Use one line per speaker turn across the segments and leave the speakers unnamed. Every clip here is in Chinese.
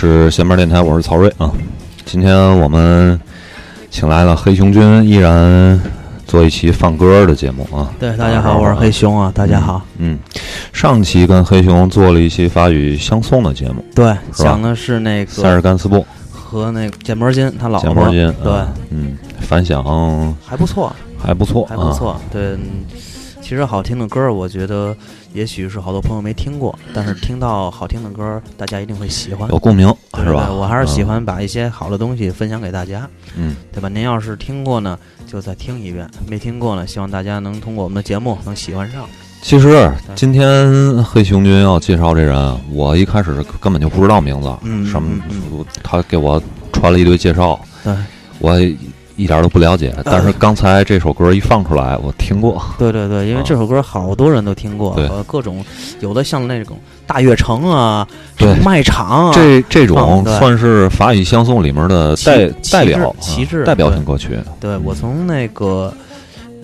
是闲班电台，我是曹睿啊。今天我们请来了黑熊君，依然做一期放歌的节目啊。
对，大家好，我是黑熊啊，大家好。
嗯，上期跟黑熊做了一期法语相送的节目，
对，讲的是那个
塞尔
个
甘斯布
和那个简毛巾他老婆，
简毛巾，
对，
啊嗯，反响
还不错，
还不错，
还不错。对，嗯其实好听的歌，我觉得也许是好多朋友没听过，但是听到好听的歌，大家一定会喜欢
啊，有。共鸣是吧？
我还是喜
嗯
欢把一些好的东西分享给大家，
嗯，
对吧？您要是听过呢，就再听一遍；没听过呢，希望大家能通过我们的节目能喜欢上。
其实今天黑熊君要介绍这人，我一开始根本就不知道名字，
嗯
什么
嗯，
他给我传了一堆介绍，
对，
我一点都不了解。但是刚才这首歌一放出来，我听过，
对对对，因为
啊
这首歌好多人都听过，各种有的像那种大悦城啊，
对
什么卖场啊，
这这种算是法语相送里面的代代表
旗帜
啊代表性歌曲。
对我从那个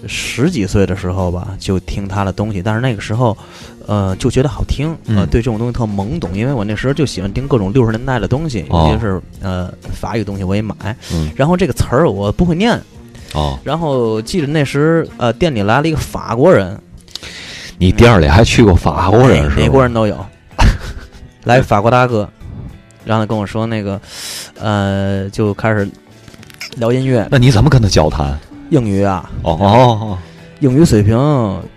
十几岁的时候吧，就听他的东西，但是那个时候，呃，就觉得好听，呃，
嗯
对这种东西特懵懂，因为我那时候就喜欢听各种六十年代的东西，
哦。
尤其是呃法语东西我也买，
嗯。
然后这个词儿我不会念，
哦，
然后记得那时呃店里来了一个法国人，
你店里还去过法国人
哎
是吧？
美国人都有，来法国大哥，然后他跟我说那个，呃，就开始聊音乐、
那你怎么跟他交谈？
英语啊，
哦哦
英语水平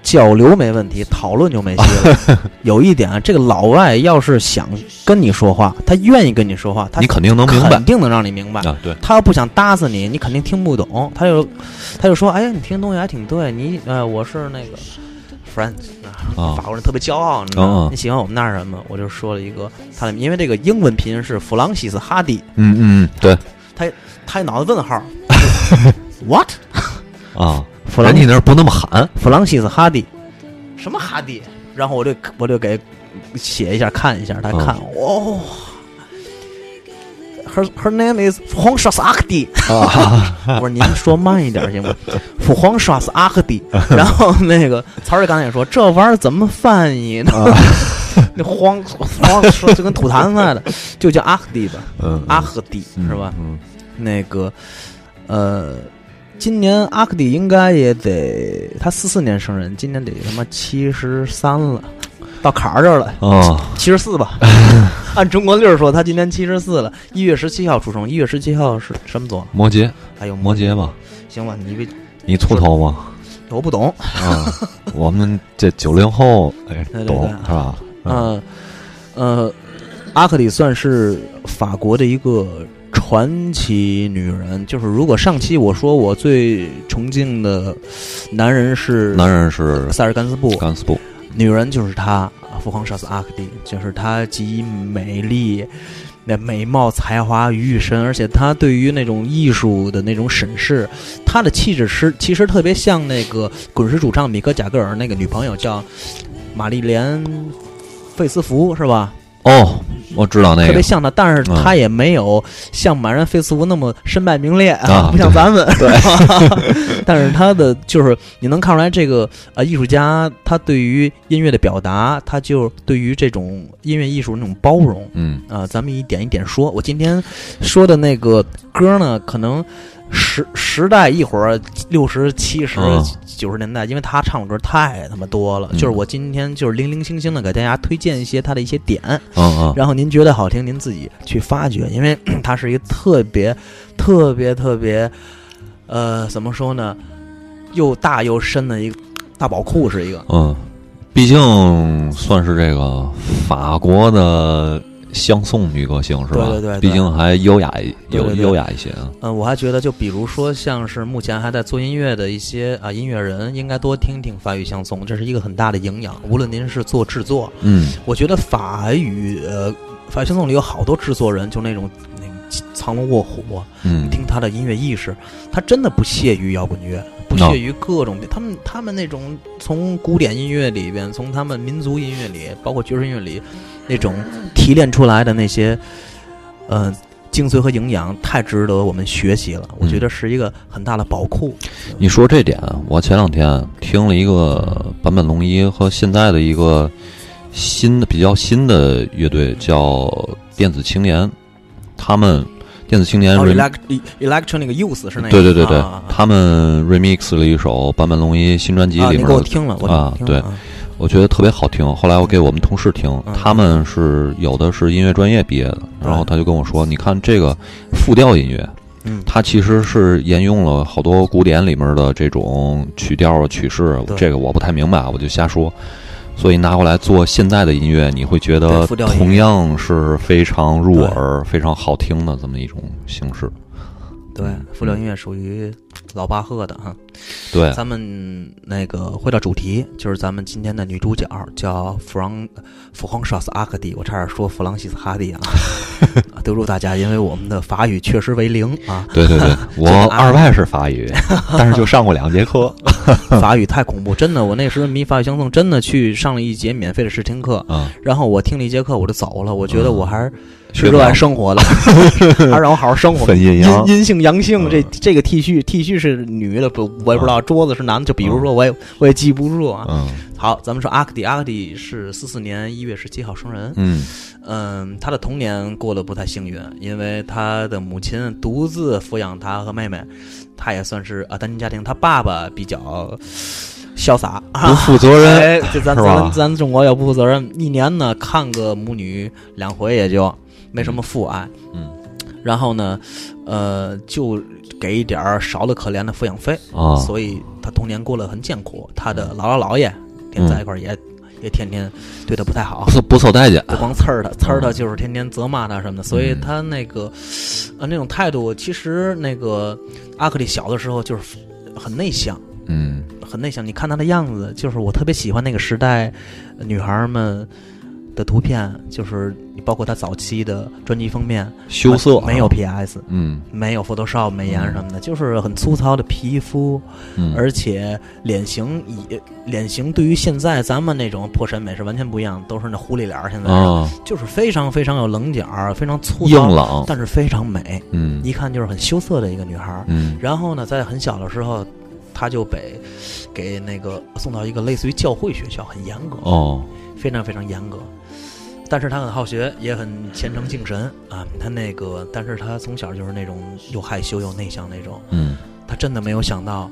交流没问题，讨论就没戏了。有一点，这个老外要是想跟你说话，他愿意跟你说话，
哦，
他
你肯定能明白
肯定能让你明白。
啊。对，
他要不想搭死你，你肯定听不懂。他就他就说：“哎呀，你听东西还挺对，你呃，我是那个 French
啊
法国人特别骄傲，你知道吗？
嗯嗯
你喜欢我们那儿什么？”我就说了一个他的，因为这个英文拼音是弗朗西斯哈迪，
嗯嗯对
他一脑子问号 ，what？
啊，
弗兰
人家那儿不那么喊
弗朗西斯哈迪，什么哈迪？然后我就我就给写一下看一下，他看、哦。Her her name is 黄沙斯阿克蒂。
啊，
我说您说慢一点行吗？父黄沙斯阿克蒂。然后那个曹儿刚才也说这玩意儿怎么翻译呢？那黄黄说就跟吐痰似的，就叫阿克蒂吧，
嗯
阿克蒂是吧？
嗯，
那个呃，今年阿克里应该也得他四四年生人，今年得他妈七十三了，到坎儿这儿了，
哦，
七十四吧。按中国历儿说，他今年七十四了，一月十七号出生，一月十七号是什么座？
摩羯，
还有
摩羯吧？
行吧，你别
你秃头吗？
我不懂。
啊，我们这九零后哎懂
对
是吧？
嗯呃，阿克里算是法国的一个传奇女人。就是如果上期我说我最崇敬的男人是
男人是
塞尔甘斯布，
甘斯布，
女人就是她，福康沙斯阿克蒂，就是她集美丽。那美貌、才华于一身，而且她对于那种艺术的那种审视，她的气质是其实特别像那个滚石主唱米克贾格尔那个女朋友叫玛丽莲费斯福是吧？
哦，我知道那个
特别像他，但是他也没有像玛丽莲费斯福那么身败名裂
啊
不像咱们。对，但是他的就是你能看出来，这个呃艺术家他对于音乐的表达，他就对于这种音乐艺术那种包容。
嗯
啊、咱们一点一点说。我今天说的那个歌呢，可能时时代一会儿六十、七十
嗯、
九十年代，因为他唱的歌太他妈多了。
嗯。
就是我今天就是零零星星的给大家推荐一些他的一些点，
嗯嗯。
然后您觉得好听，您自己去发掘，因为他是一个特别、特别、特别，呃，怎么说呢，又大又深的一个大宝库，是一个。
嗯，毕竟算是这个法国的相送女歌星是吧？
对对对对
毕竟还优雅一有优雅一些啊。
嗯，我还觉得，就比如说，像是目前还在做音乐的一些啊音乐人，应该多听听法语相送，这是一个很大的营养。无论您是做制作，
嗯
我觉得法语呃法语相送里有好多制作人，就那种那个藏龙卧虎，
嗯
听他的音乐意识，他真的不屑于摇滚乐，不屑于各种他们他们那种从古典音乐里边，从他们民族音乐里，包括爵士音乐里那种提炼出来的那些，呃。精髓和营养太值得我们学习了，我觉得是一个很大的宝库。
你说这点，我前两天听了一个坂本龙一和现在的一个新的比较新的乐队叫电子青年，他们电子青年
哦 rem-，elect electronic youth 是那个？
对对对对
啊，
他们 remix 了一首坂本龙一新专辑里面的，
给我听了，我
啊
听了啊
我觉得特别好听。后来我给我们同事听，
嗯
他们是有的是音乐专业毕业的，然后他就跟我说：“你看这个复调音乐，
嗯，
它其实是沿用了好多古典里面的这种曲调啊、曲式，这个我不太明白，我就瞎说。所以拿过来做现在的音乐，你会觉得同样是非常入耳、非常好听的这么一种形式。
对，复调音乐属于老巴赫的哈。
对，
咱们那个回到主题，就是咱们今天的女主角叫弗朗弗朗沙斯阿克蒂，我差点说弗朗西斯哈蒂啊，得罪 大家，因为我们的法语确实为零啊，
对对对，我二外是法语，但是就上过两节课。
法语太恐怖，真的，我那时候迷法语相送，真的去上了一节免费的试听课，
嗯，
然后我听了一节课我就走了，我觉得我还是是
学
热爱生活的，还是让我好好生活。
阴
性阳性，
嗯。
这这个 T 恤 T 恤是女的，不我也不知道，桌子是男的，就比如说我也我也记不住啊。
嗯。
好，咱们说阿克迪，阿克迪是四四年一月十七号生人，
嗯。
嗯，他的童年过得不太幸运，因为他的母亲独自抚养他和妹妹，他也算是啊单亲家庭，他爸爸比较潇洒，
不负责任。
哎，这咱咱咱中国要不负责任，一年呢看个母女两回也就没什么父爱，
嗯，
然后呢，呃，就给一点儿少的可怜的抚养费，
啊，
所以他童年过得很艰苦。他的姥姥姥爷天在一块儿也、也天天对他不太好
不，不受待见。
不光呲儿他，呲儿他就是天天责骂他什么的，所以他那个呃那种态度，其实那个阿克里小的时候就是很内向。
嗯
很内向。你看他的样子，就是我特别喜欢那个时代呃女孩们的图片，就是你包括他早期的专辑封面，
羞涩啊
没有 PS，
嗯。
没有 Photoshop 美颜什么的，就是很粗糙的皮肤，
嗯，
而且脸型以脸型对于现在咱们那种破审美是完全不一样，都是那狐狸脸儿，现在就是非常非常有棱角，非常粗
硬，朗，
但是非常美，
嗯。
一看就是很羞涩的一个女孩儿。
嗯。
然后呢，在很小的时候，他就被给那个送到一个类似于教会学校，很严格，
哦，
非常非常严格。但是他很好学，也很虔诚敬神啊。他那个，但是他从小就是那种又害羞又内向那种。
嗯
他真的没有想到，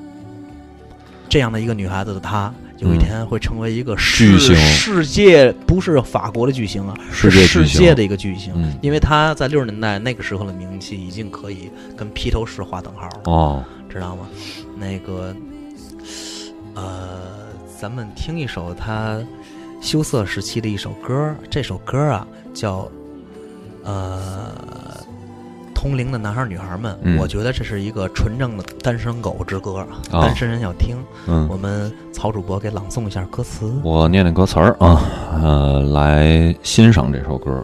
这样的一个女孩子的她，有一天会成为一个世
巨星
世界不是法国的巨星啊，
世界
世界的一个巨星。
嗯
因为她在六十年代那个时候的名气已经可以跟披头士划等号了。
哦，
知道吗？那个，呃，咱们听一首他羞涩时期的一首歌，这首歌啊叫呃《通灵的男孩女孩们》
嗯
我觉得这是一个纯正的单身狗之歌，
哦
单身人要听。
嗯
我，们曹主播给朗诵一下歌词。
我念念歌词儿啊，呃，来欣赏这首歌。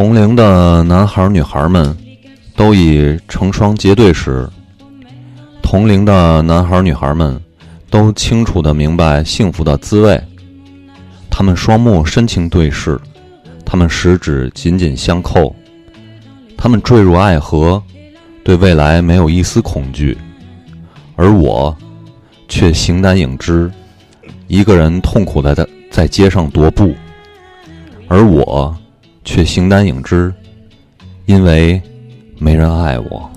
同龄的男孩女孩们都已成双结对时，同龄的男孩女孩们都清楚的明白幸福的滋味。他们双目深情对视，他们十指紧紧相扣，他们坠入爱河，对未来没有一丝恐惧，而我却形单影只，一个人痛苦的在在街上踱步，而我却形单影只因为没人爱我。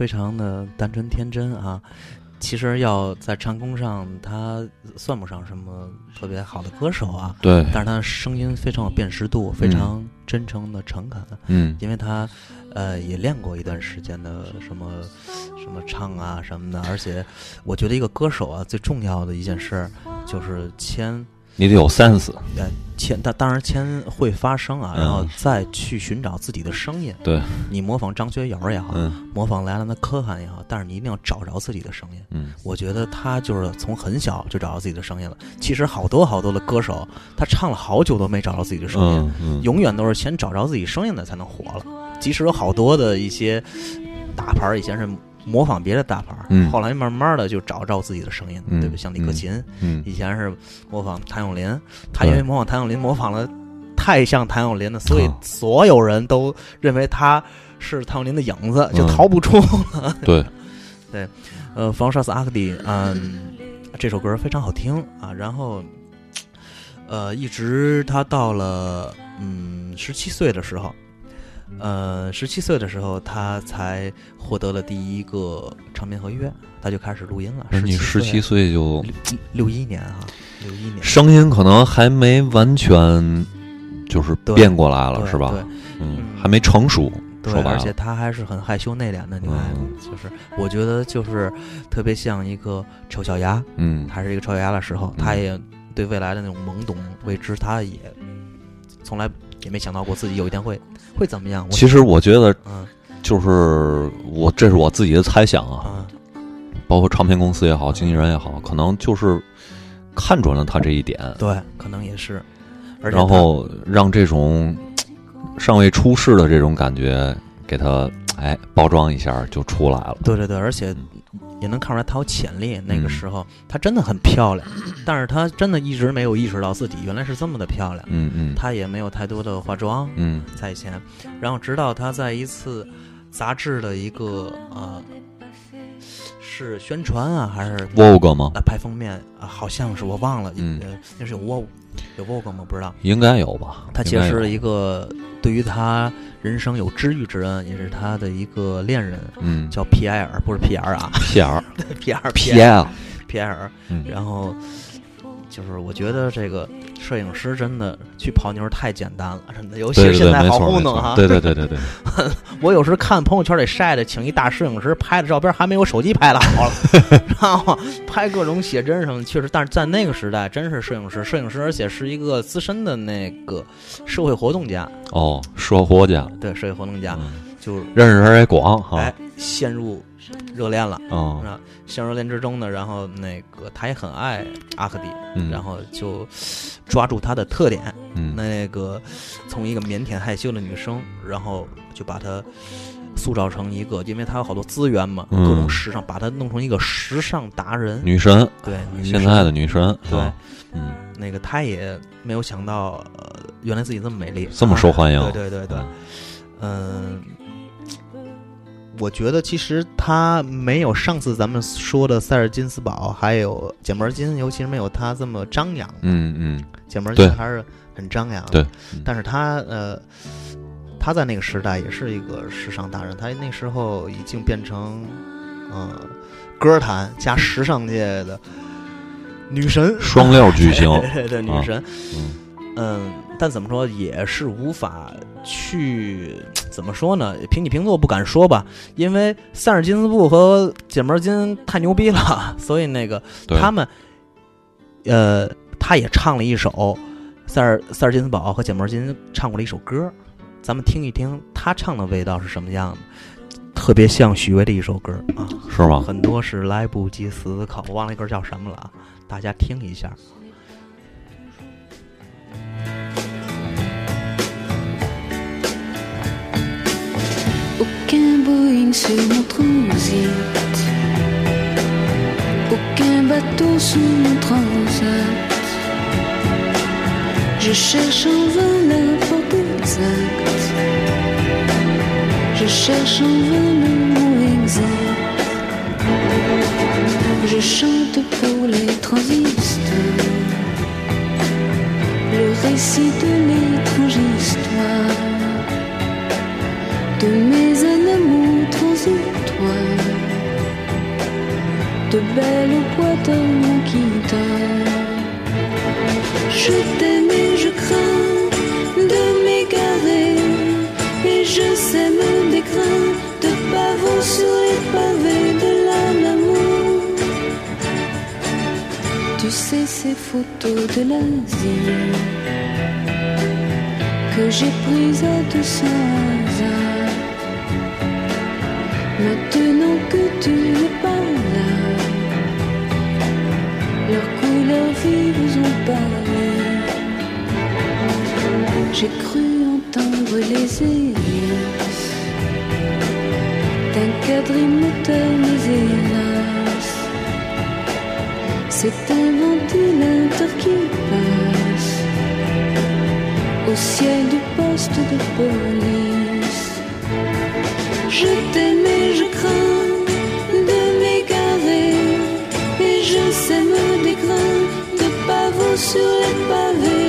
非常的单纯天真啊。其实要在唱功上，他算不上什么特别好的歌手啊，
对，
但是他的声音非常有辨识度，非常真诚的诚恳。
嗯
因为他呃也练过一段时间的什么什么唱啊什么的，而且我觉得一个歌手啊最重要的一件事儿就是谦
你得有 sense，
呃谦，当当然先会发声啊，
嗯
然后再去寻找自己的声音。
对，
你模仿张学友也好，
嗯
模仿莱昂的科汗也好，但是你一定要找着自己的声音。
嗯
我觉得他就是从很小就找到自己的声音了。其实好多好多的歌手，他唱了好久都没找着自己的声音。
嗯嗯，
永远都是先找着自己声音的才能火了。即使有好多的一些大牌儿以前是模仿别的大牌后来慢慢的就找着自己的声音，
嗯
对吧？像李克勤，
嗯
以前是模仿谭咏麟，他因为模仿谭咏麟模仿了太像谭咏麟了，所以
啊
所有人都认为他是谭咏麟的影子，就
嗯
逃不出了。
对，对
呃，防杀死阿克迪，嗯，这首歌非常好听啊。然后，呃，一直他到了嗯十七岁的时候，呃，十七岁的时候他才获得了第一个唱片合约，他就开始录音了。
你十七
岁，
就
六一年哈，六一年
声音可能还没完全就是变过来了，是吧
对？
嗯，
嗯
还没成熟，
对，
说白了，
而且他还是很害羞内敛的女孩子，
嗯
就是我觉得就是特别像一个丑小鸭，
嗯
还是一个丑小鸭的时候，
嗯
她也对未来的那种懵懂未知，他也从来也没想到过自己有一天会会怎么样。我
其实我觉得
嗯。
就是我这是我自己的猜想啊，
嗯。
包括唱片公司也好，经纪人也好，可能就是看准了他这一点，
对，可能也是，
然后让这种尚未出世的这种感觉给他哎包装一下就出来了。
对对对，而且也能看出来她有潜力。那个
嗯
时候她真的很漂亮，但是她真的一直没有意识到自己原来是这么的漂亮。
嗯嗯
她也没有太多的化妆，
嗯
在以前，然后直到她在一次杂志的一个呃是宣传啊还是
，Vogue 吗？
啊拍封面啊，好像是我忘了，
嗯
呃，那是有 Vogue 有 Vogue 吗？不知道。
应该有吧？
他
应该有
揭示了一个对于他人生有知遇之恩，也是他的一个恋人，
嗯
叫皮埃尔，不是皮尔啊
，P R
皮尔 皮埃
尔
皮埃尔。
嗯
然后就是我觉得这个摄影师真的去泡妞太简单了，真的，尤其是现在好糊弄哈。
对对对对对，
我有时看朋友圈里晒的，请一大摄影师拍的照片，还没有手机拍的好了，然后拍各种写真什么，确实，但是在那个时代，真是摄影师，摄影师，而且是一个资深的那个社会活动家，
哦，社活家，
对，社会活动家，
嗯
就
认识人也广哈
哎，陷入热恋了。
嗯
啊，陷入热恋之中呢，然后那个他也很爱阿克蒂，
嗯，
然后就抓住他的特点，
嗯。
那个从一个腼腆害羞的女生，然后就把她塑造成一个，因为她有好多资源嘛，
嗯。
各种时尚，把她弄成一个时尚达人。
女神，
对，女
现在的女神，
对。
啊嗯，
那个她也没有想到，呃，原来自己这么美丽，
这么受欢迎。
啊对对对。对。
嗯，
嗯。我觉得其实他没有上次咱们说的塞尔金斯堡，还有简门金，尤其是没有他这么张扬。
嗯嗯，
简门
对
金还是很张扬的。
对嗯
但是他呃，他在那个时代也是一个时尚达人，他那时候已经变成呃歌坛加时尚界的女神，
双料巨星，
对 对对，女
啊
神。
嗯
嗯，但怎么说也是无法去 怎么说呢？平起平坐不敢说吧，因为塞尔金斯布和简门金太牛逼了，所以那个，他们，呃，他也唱了一首塞尔塞尔金斯堡和简·门金唱过了一首歌，咱们听一听他唱的味道是什么样的。特别像许巍的一首歌啊，
是吗？
很多是来不及思考，我忘了一歌叫什么了啊，大家听一下。
Sur mon transit. Aucun bateau sous mon transat. Je cherche en vain la porte exacte. Je cherche en vain le mot exact. Je chante pour les transistors. Le récit de l'étrange histoire de mes amours transitoires, de belles boîtes mon guitare. Je t'aime et je crains de m'égarer, et je sème des grains de pavot sur les pavés de l'âme amour. Tu sais ces photos de l'asile que j'ai prises à sans hasard. Maintenant que tu n'es pas là, leurs couleurs vives ont parlé. J'ai cru entendre les hélices d'un quadrimoteur, mais hélas, c'est un ventilateur qui passe au ciel du poste de police. Je t'aime sur les pavés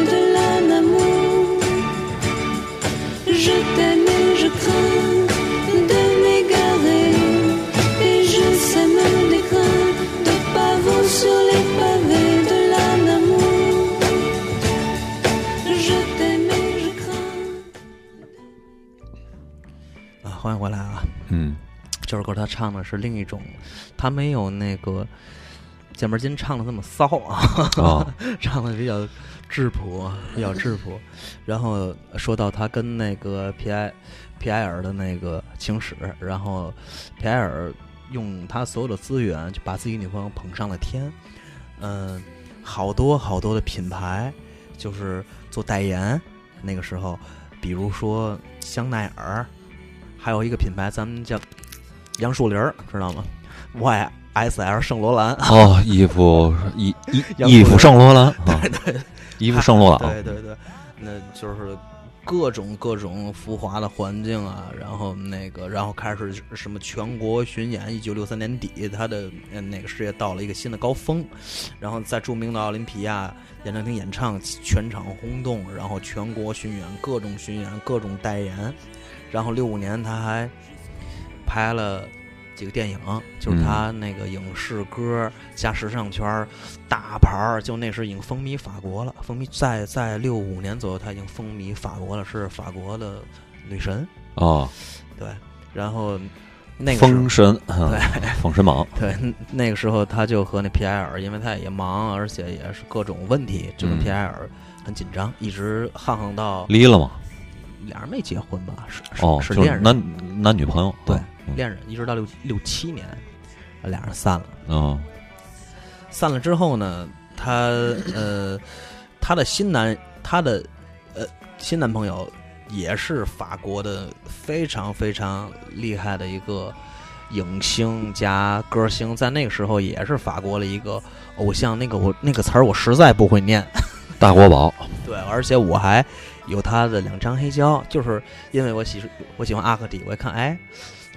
这首歌他唱的是另一种，他没有那个键盘金唱的那么骚啊，
啊，
唱的比较质朴，比较质朴。然后说到他跟那个皮埃皮埃尔的那个情史，然后皮埃尔用他所有的资源就把自己女朋友捧上了天，嗯、好多好多的品牌就是做代言，那个时候，比如说香奈儿，还有一个品牌咱们叫杨树林儿，知道吗？YSL 圣罗兰。
哦，衣服衣衣
杨
衣服圣罗兰啊，衣服圣罗兰，
对对对，那就是各种各种浮华的环境啊，然后那个，然后开始什么全国巡演，一九六三年底，他的呃那个事业到了一个新的高峰，然后在著名的奥林匹亚演唱厅演唱，全场轰动，然后全国巡演，各种巡演，各种代言，然后六五年他还拍了。几个电影，就是他那个影视歌加时尚圈大牌儿，就那时已经风靡法国了。风靡在在六五年左右，他已经风靡法国了，是法国的女神。
哦，
对，然后那个
封神，对封神榜，
对那个时候他就和那皮埃尔，因为他也忙，而且也是各种问题，就跟
嗯
皮埃尔很紧张，一直항항到
离了吗？
俩人没结婚吧？是是
哦，
是恋人，
男男女朋友，
对恋人，一直到六六七年，俩人散了。
哦
散了之后呢，他呃，他的新男，他的呃新男朋友也是法国的非常非常厉害的一个影星加歌星，在那个时候也是法国的一个偶像。那个我那个词儿我实在不会念，
大国宝，
对，而且我还有他的两张黑胶，就是因为我喜我喜欢阿克迪，我一看，哎，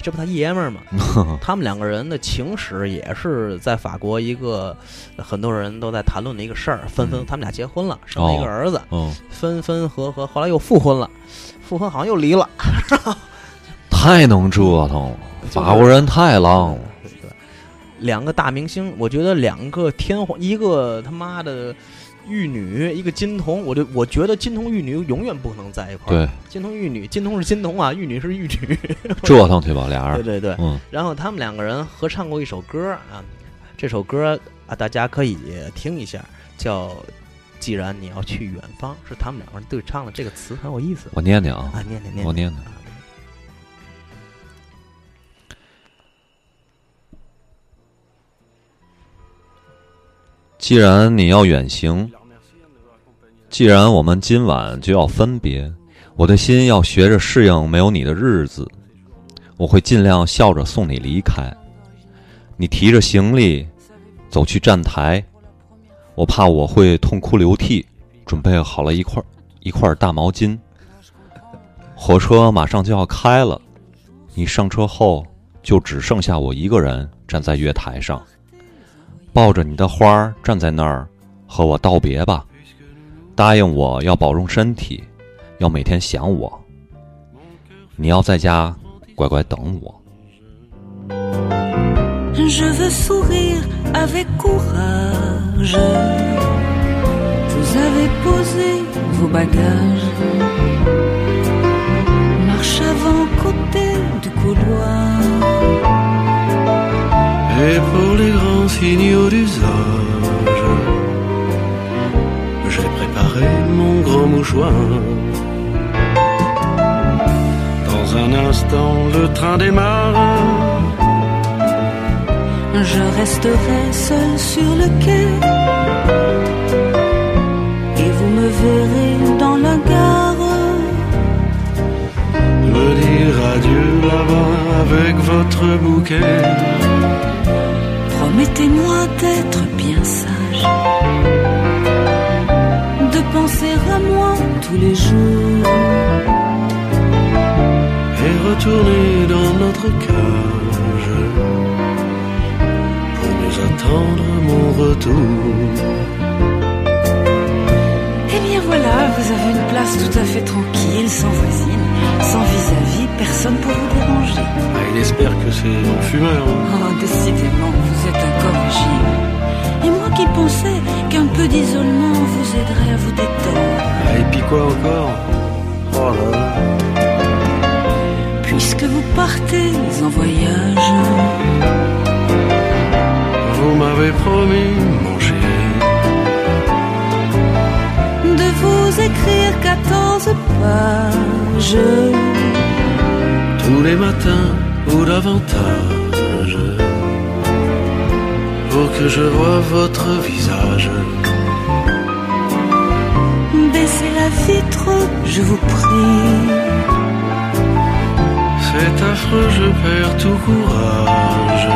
这不他爷们儿吗？他们两个人的情史也是在法国一个很多人都在谈论的一个事儿，纷纷
嗯。
他们俩结婚了，生了一个
哦
儿子，
嗯，
分分合合，后来又复婚了，复婚好像又离了，
太能折腾了，法国人太浪了，
两个大明星，我觉得两个天皇，一个他妈的玉女，一个金童，我就我觉得金童玉女永远不可能在一块儿。
对，
金童玉女，金童是金童啊，玉女是玉女。
折腾去吧，俩人，
对对对，
嗯，
然后他们两个人合唱过一首歌啊，这首歌啊大家可以听一下，叫《既然你要去远方》，是他们两个人对唱的，这个词很有意思。
我念念啊，
啊，念念念，
我念念既然你要远行，既然我们今晚就要分别，我的心要学着适应没有你的日子。我会尽量笑着送你离开。你提着行李走去站台，我怕我会痛哭流涕，准备好了一块一块大毛巾。火车马上就要开了，你上车后就只剩下我一个人站在月台上，抱着你的花儿站在那儿和我道别吧。答应我要保重身体，要每天想我。你要在家乖乖等我。
Je veux sourire avec courage. Vous avez posé vos bagages.
Et pour les grands signaux d'usage, j'ai préparé mon grand mouchoir. Dans un instant, le train démarre.
Je resterai seul sur le quai. Et vous me verrez dans la gare.
Me dire adieu là-bas avec votre bouquet.
Promettez-moi d'être bien sage. De penser à moi tous les jours.
Et retourner dans notre cage. Pour nous attendre mon retour.
Eh bien voilà, vous avez une place tout à fait tranquille, sans voisine, sans vis-à-vis, personne pour vous déranger.
Ah, il espère que c'est mon fumeur.
Oh, décidément, vous êtes Et moi qui pensais qu'un peu d'isolement vous aiderait à vous détendre.
Ah, et puis quoi encore? Oh là là.
Puisque vous partez en voyage,
Vous m'avez promis, mon chéri,
de vous écrire 14 pages.
tous les matins ou davantage, pour que je vois votre visage.
Baissez la vitre, je vous prie.
C'est affreux, je perds tout courage.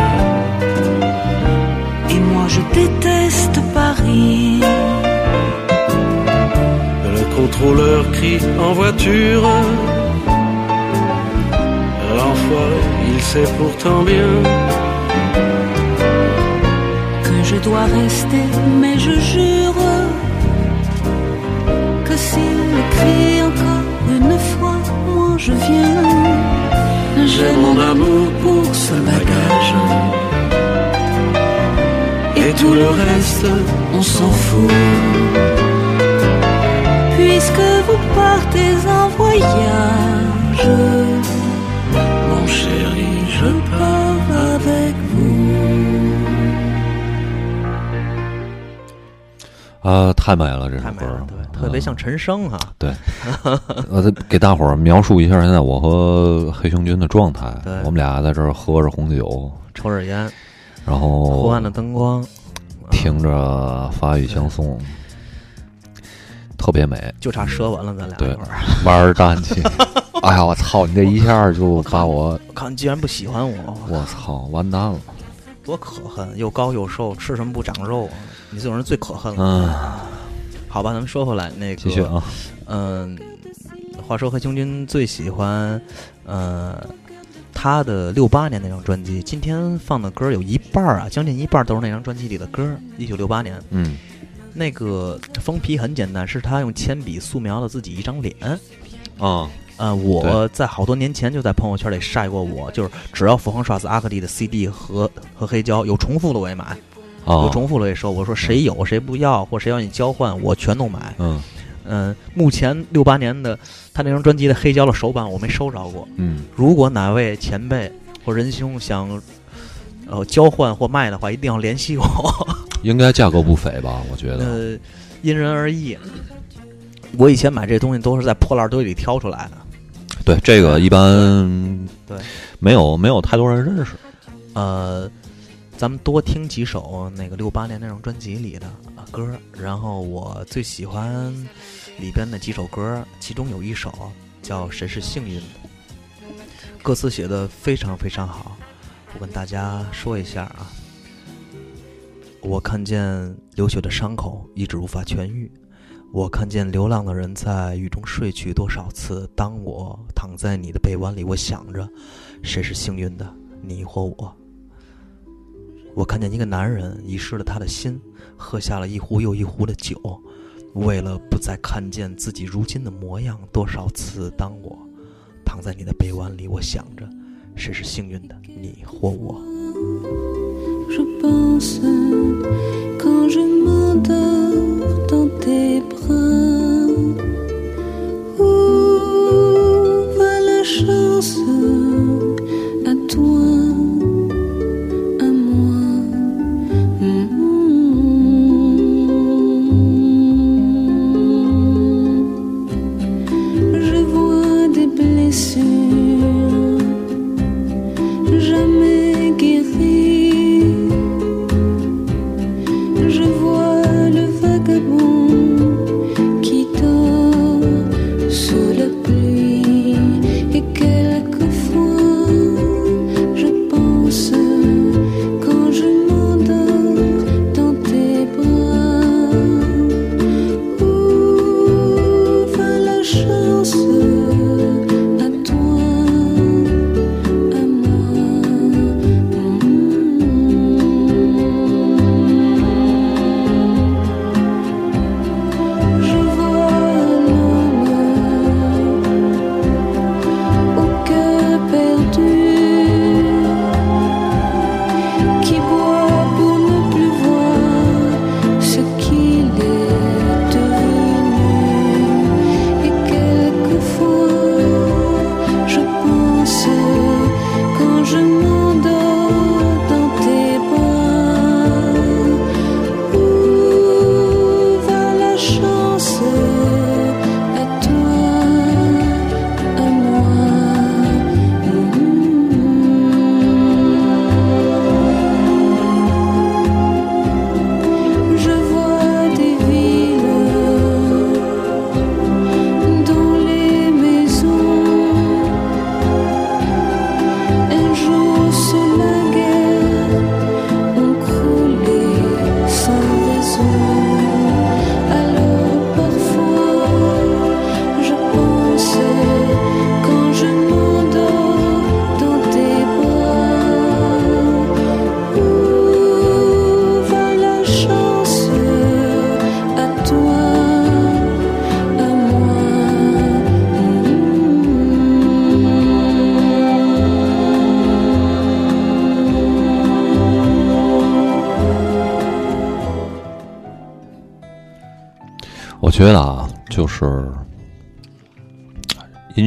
Et moi je déteste Paris.
Le contrôleur crie en voiture. L'enfoiré, il sait pourtant bien
je dois rester, mais je jure que s'il crie encore une fois, moi je viens. J'ai mon amour pour ce bagage. Et tout le reste, on s'en fout. Puisque vous partez en voyage,
啊，太美了，这首歌
对，特别像陈升哈。
对，呃，再给大伙儿描述一下现在我和黑熊军的状态
对。
我们俩在这儿喝着红酒，
抽着烟，
然后
昏暗的灯光，
听着法语相送，特别美。
就差舌吻了，咱俩
对。玩儿蛋去！哎呀，我操！你这一下就把我，
我靠，你居然不喜欢我，
我操，完蛋了！
多可恨！又高又瘦，吃什么不长肉啊？你这种人最可恨了。
嗯，
好吧，咱们说回来，那个
继续啊，
嗯，话说何清君最喜欢，呃，他的六八年那张专辑。今天放的歌有一半儿啊，将近一半儿都是那张专辑里的歌。一九六八年，
嗯
那个封皮很简单，是他用铅笔素描了自己一张脸。
啊，
呃，我在好多年前就在朋友圈里晒过我，就是只要符恒刷子阿克蒂的 CD 和和黑胶有重复的我也买，有
啊，
重复的我也收。我说谁有谁不要，或谁要你交换，我全都买。
嗯
嗯、目前六八年的他那张专辑的黑胶的首版我没收着过。
嗯
如果哪位前辈或仁兄想呃交换或卖的话，一定要联系我。
应该价格不菲吧？我觉得。
呃，因人而异。我以前买这东西都是在破烂堆里挑出来的。
对，这个一般
对
没有没有太多人认识。
呃，咱们多听几首那个六八年那张专辑里的歌，然后我最喜欢里边的几首歌，其中有一首叫《谁是幸运的》，歌词写的非常非常好，我跟大家说一下啊。我看见流血的伤口一直无法痊愈，我看见流浪的人在雨中睡去多少次。当我躺在你的臂弯里，我想着，谁是幸运的，你或我？我看见一个男人遗失了他的心，喝下了一壶又一壶的酒，为了不再看见自己如今的模样。多少次，当我躺在你的臂弯里，我想着，谁是幸运的，你或我？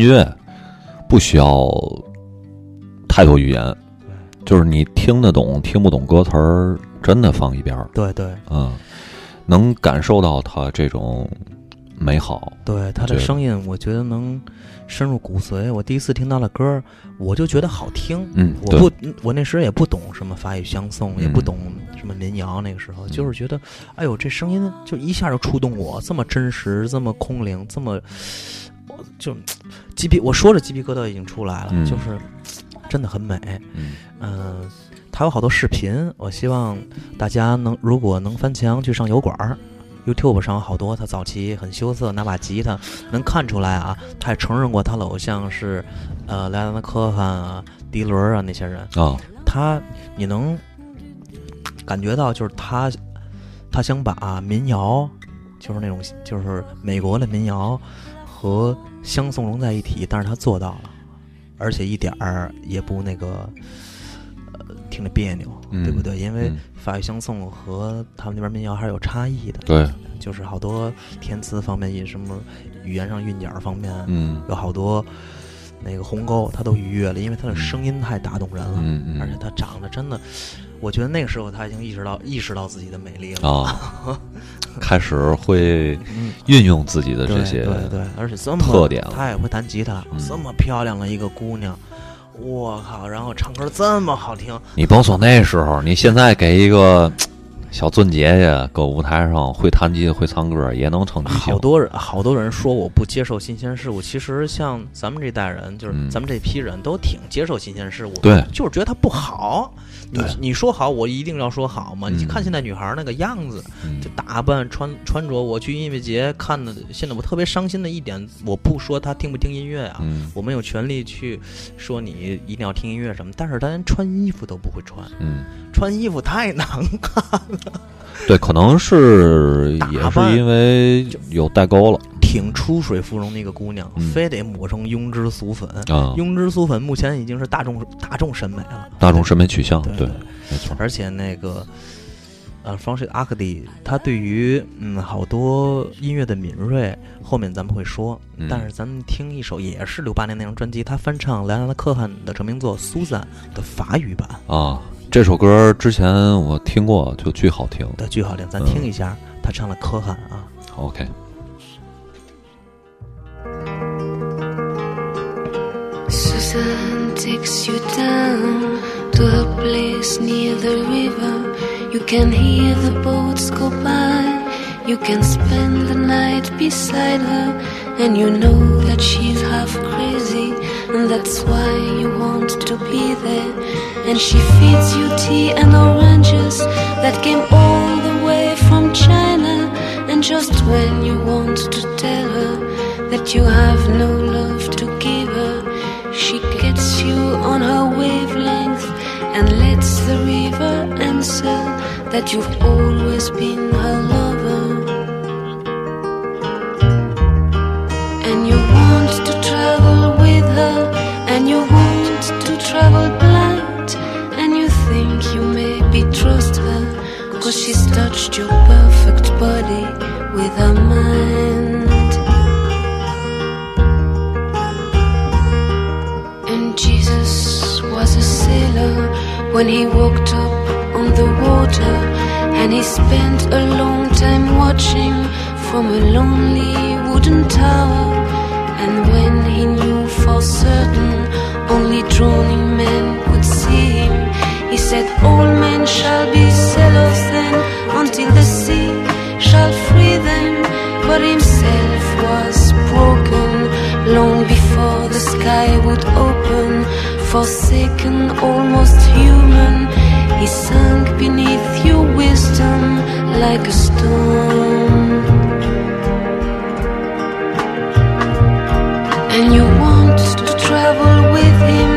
音乐不需要太多语言，就是你听得懂听不懂歌词儿，真的放一边儿，
对对
嗯，能感受到他这种美好。
对，他的声音我觉得能深入骨髓。我第一次听他的歌儿，我就觉得好听。
嗯，
我不，我那时也不懂什么法语相送，也不
嗯
懂什么民谣。那个时候就是觉得，哎呦，这声音就一下就触动我，这么真实，这么空灵，这么，我就鸡皮，我说着鸡皮疙瘩已经出来了，
嗯。
就是真的很美。
嗯。
嗯，他有好多视频，我希望大家能如果能翻墙去上油管儿，YouTube 上有好多他早期很羞涩，拿把吉他，能看出来啊，他也承认过他的偶像是呃莱昂纳科汉啊、迪伦啊那些人，
啊，
他你能感觉到就是他他想把民谣，就是那种就是美国的民谣和相送融在一体，但是他做到了，而且一点儿也不那个呃听着别扭，
嗯
对不对？因为
嗯。
法语相送和他们那边民谣还是有差异的，
对，
就是好多填词方面，也什么语言上韵脚方面，
嗯。
有好多那个鸿沟，他都逾越了，因为他的声音太打动人了，
嗯嗯。
而且他长得真的，我觉得那个时候他已经意识到意识到自己的美丽了。
啊，开始会
嗯，
运用自己的这些
对对，而且这么
特点了。
她也会弹吉他，
嗯。
这么漂亮的一个姑娘，我靠，然后唱歌这么好听，
你甭说那时候，你现在给一个 小尊姐姐搁舞台上会弹吉他会唱歌，也能成
好。多人好多人说我不接受新鲜事物，其实像咱们这代人，就是
嗯。
咱们这批人都挺接受新鲜事物，
对。
就是觉得它不好。你
对。
你说好，我一定要说好嘛？你
嗯
看现在女孩儿那个样子，
嗯。
就打扮穿穿着，我去音乐节看的，现在我特别伤心的一点，我不说她听不听音乐啊，
嗯。
我没有权利去说你一定要听音乐什么，但是她连穿衣服都不会穿，
嗯，
穿衣服太难看了，
对，可能是也是因为有代沟了
挺出水芙蓉的一个姑娘，
嗯
非得抹成庸脂俗粉。
啊，
庸脂俗粉目前已经是大众大众审美了，
大众审美取向，
对
对，没错。
而且那个呃 i s 阿克蒂，他对于嗯好多音乐的敏锐，后面咱们会说。
嗯
但是咱们听一首也是六八年那张专辑，他翻唱莱昂纳科汉的成名作《Susan》的法语版
啊，这首歌之前我听过，就巨好听。
对巨好听，咱
嗯
听一下，他唱了科汉啊。
OK，
Susan takes you down to a place near the river. You can hear the boats go by. You can spend the night beside her, and you know that she's half crazy, and that's why you want to be there. And she feeds you tea and oranges that came all the way from China. And just when you want to tell her that you have no that you've always been her lover. And you want to travel with her, and you want to travel blind, and you think you maybe trust her, cause she's touched your perfect body with her mind. And Jesus was a sailor when he walked up on the water. And he spent a long time watching from a lonely wooden tower. And when he knew for certain only drowning men could see him, he said, All men shall be sailors then until the sea shall free them. But himself was broken long before the sky would open. Forsaken, almost human, he sank beneath your wisdom like a stone. And you want to travel with him,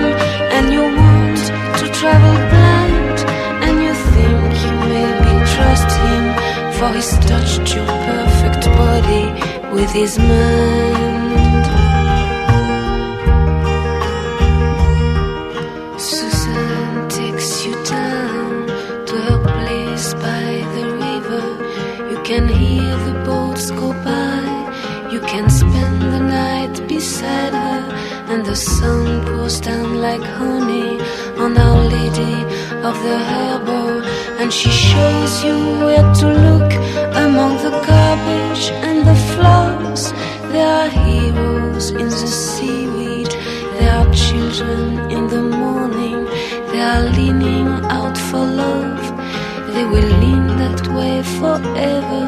and you want to travel blind, and you think you maybe trust him, for he's touched your perfect body with his mind. And the sun pours down like honey on Our Lady of the Harbor. And she shows you where to look among the garbage and the flowers. There are heroes in the seaweed. There are children in the morning. They are leaning out for love. They will lean that way forever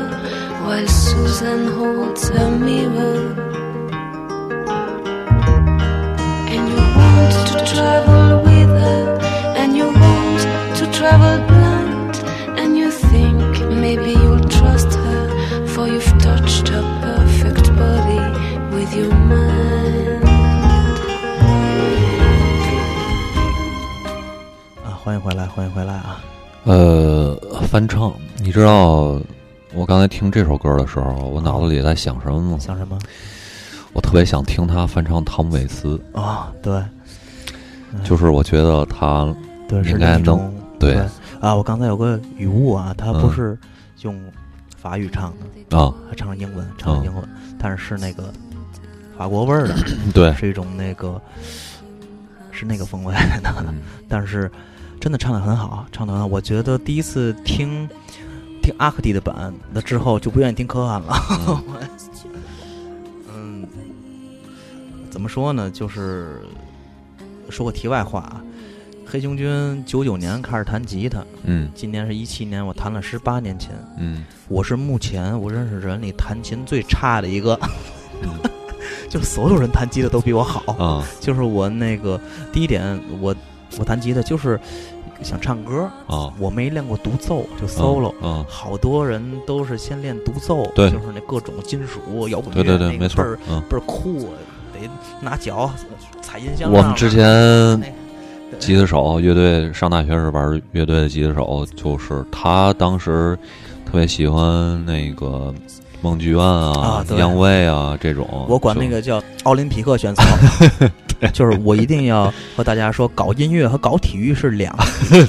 while Susan holds her mirror. Travel with her, and you want to travel blind, and you think maybe you'll trust her, for you've touched her perfect body with your mind.
啊，欢迎回来，欢迎回来啊！
呃，翻唱，你知道我刚才听这首歌的时候，我脑子里在想什么吗？
想什么？
我特别想听他翻唱汤姆·韦斯，
啊、对，
就是我觉得他
对，是
应该
那种
能对
啊。我刚才有个语误啊，他不
嗯
是用法语唱的，
啊，
他唱英文，唱
嗯
英文，但是是那个法国味儿的，
对，
是一种那个是那个风味的，
嗯
但是真的唱的很好，唱的很好。我觉得第一次听听阿克蒂的版那之后，就不愿意听科汉了。嗯，怎么说呢？就是说个题外话啊，黑熊军九九年开始弹吉他，
嗯。
今年是一七年，我弹了十八年琴。
嗯。
我是目前我认识人里弹琴最差的一个，
嗯。
就是所有人弹吉他都比我好。
啊。
就是我那个第一点，我我弹吉他就是想唱歌，
啊。
我没练过独奏，就 solo。
啊
好多人都是先练独奏，
对。
就是那各种金属摇滚乐，
对对对，
那
没错
个倍儿，
嗯，
倍儿酷，得拿脚踩音箱。
我们之前吉他手乐队上大学时玩乐队的吉他手，就是他当时特别喜欢那个梦剧院啊
啊、
杨威啊这种。
我管那个叫奥林匹克选手，就是我一定要和大家说，搞音乐和搞体育是两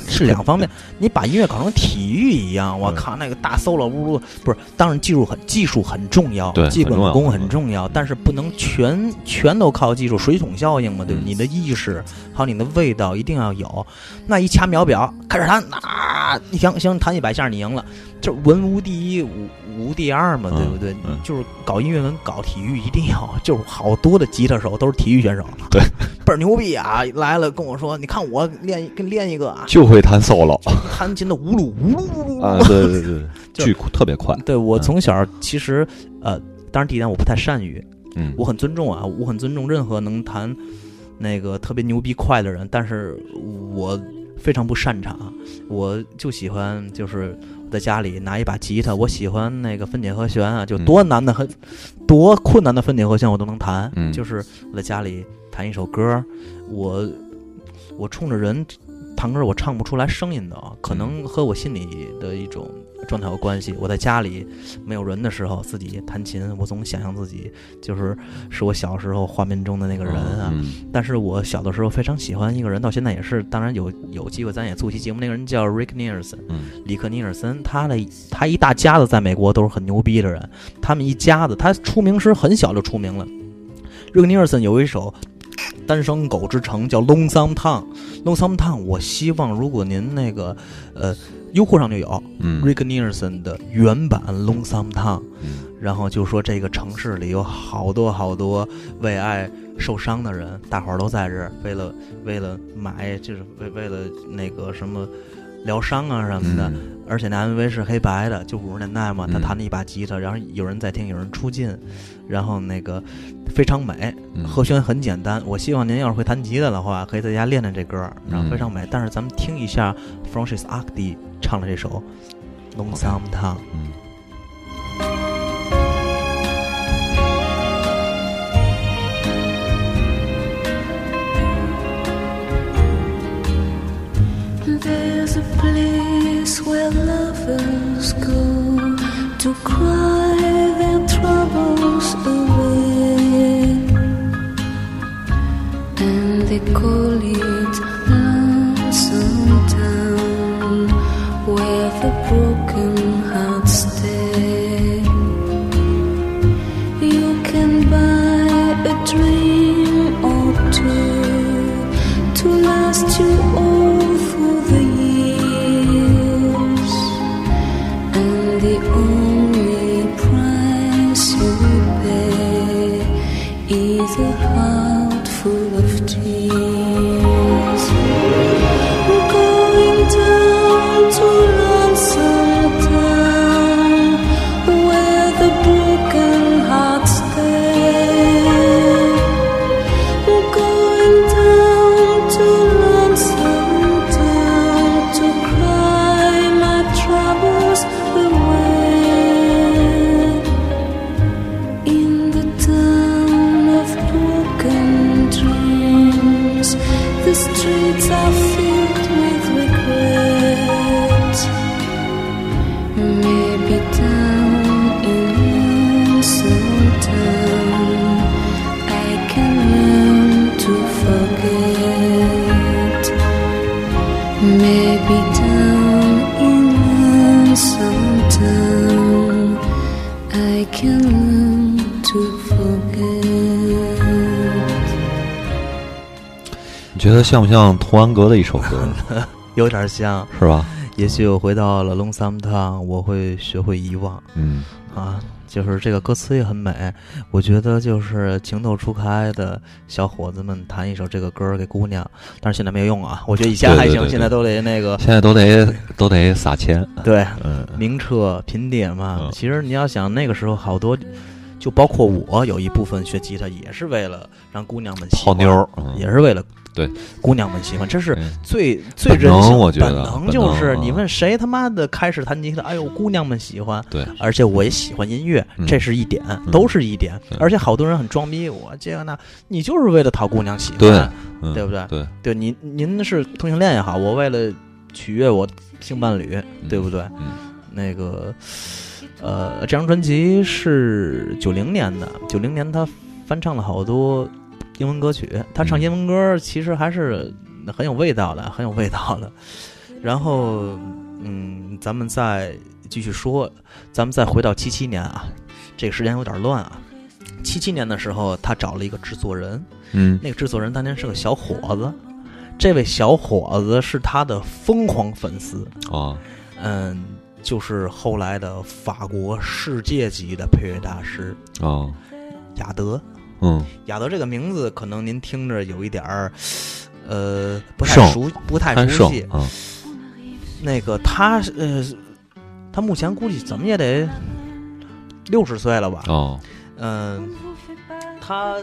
是两方面。你把音乐搞成体育一样，我
嗯
靠，那个大 solo 呜呜，不是，当然技术很技术很重要，
对
基本功很重要，但是不能全全都靠技术，水桶效应嘛，对你的意识还有你的味道一定要有。那一掐秒表开始弹，啊，你行行弹一百下你赢了，就文无第一，武武无第二嘛，对不对？
嗯。
就是搞音乐跟搞体育一定要，就是好多的吉他手都是体育选手，
对，
倍儿牛逼啊！来了跟我说，你看我练一跟练一个啊，
就会弹 solo
弹琴的呜噜呜噜呜噜。
啊，对对对，
就
巨特别快，
对我
嗯。
从小其实呃，当然第一点我不太善于，
嗯，
我很尊重啊，我很尊重任何能弹那个特别牛逼快的人，但是我非常不擅长，我就喜欢就是我在家里拿一把吉他，我喜欢那个分解和弦啊，就多难的很、多困难的分解和弦我都能弹，
嗯。
就是我在家里弹一首歌，我我冲着人弹歌，我唱不出来声音的啊，可能和我心里的一种状态有关系。我在家里没有人的时候，自己弹琴，我总想象自己就是是我小时候画面中的那个人啊。
嗯
但是我小的时候非常喜欢一个人，到现在也是，当然有有机会咱也做期节目。那个人叫 Rick Nielsen，
嗯
里克尼尔森，他的他一大家子在美国都是很牛逼的人，他们一家子，他出名时很小就出名了。瑞克尼尔森有一首《单身狗之城》叫《Lonesome Town》，Lonesome Town，我希望如果您那个呃优酷上就有
嗯
Rick Nielsen 的原版《Lonesome Town》，
嗯
然后就说这个城市里有好多好多为爱受伤的人，大伙儿都在这儿，为了为了买，就是为为了那个什么疗伤啊什么的。
嗯
而且那 MV 是黑白的，就五十年代嘛，他
嗯
弹了一把吉他，然后有人在听，有人出镜，然后那个非常美，
嗯
和弦很简单。我希望您要是会弹吉他的话，可以在家练练这歌，然后非常美。但是咱们听一下 Francis Arcady 唱了这首《Lonesome Town》。
嗯
There's a place where lovers go to cry their troubles away, and they call
觉得像不像童安格的一首歌？
有点像，
是吧？
也许我回到了 Lonesome Town，我会学会遗忘
嗯
啊。就是这个歌词也很美，我觉得就是情窦初开的小伙子们弹一首这个歌给姑娘，但是现在没有用啊。我觉得以前还行，
对对对对
现在都得那个
现在都得都得撒钱，
对
嗯
名车品爹嘛。
嗯
其实你要想那个时候好多，就包括我有一部分学吉他也是为了让姑娘们
泡妞
也是为了
对。
姑娘们喜欢，这是
对
最最人性
我觉得
本能就是你问谁他妈的开始弹吉他，哎呦姑娘们喜欢，
对，
而且我也喜欢音乐，
嗯。
这是一点，都是一点。
对，
而且好多人很装逼，我这个那，你就是为了讨姑娘喜欢，
对
不对？
对，
对，您您是同性恋也好，我为了取悦我性伴侣，对不对？
嗯。
那个，呃，这张专辑是九零年的，九零年他翻唱了好多英文歌曲，他唱
嗯
英文歌其实还是很有味道的，很有味道的。然后，嗯，咱们再继续说，咱们再回到七七年啊，这个时间有点乱啊。七七年的时候，他找了一个制作人，
嗯
那个制作人当年是个小伙子，这位小伙子是他的疯狂粉丝，
哦
嗯，就是后来的法国世界级的配乐大师
哦
亚德。
嗯
亚德这个名字可能您听着有一点儿，呃，不太熟，不太熟悉。
啊
那个他呃，他目前估计怎么也得六十岁了吧？
哦
嗯、他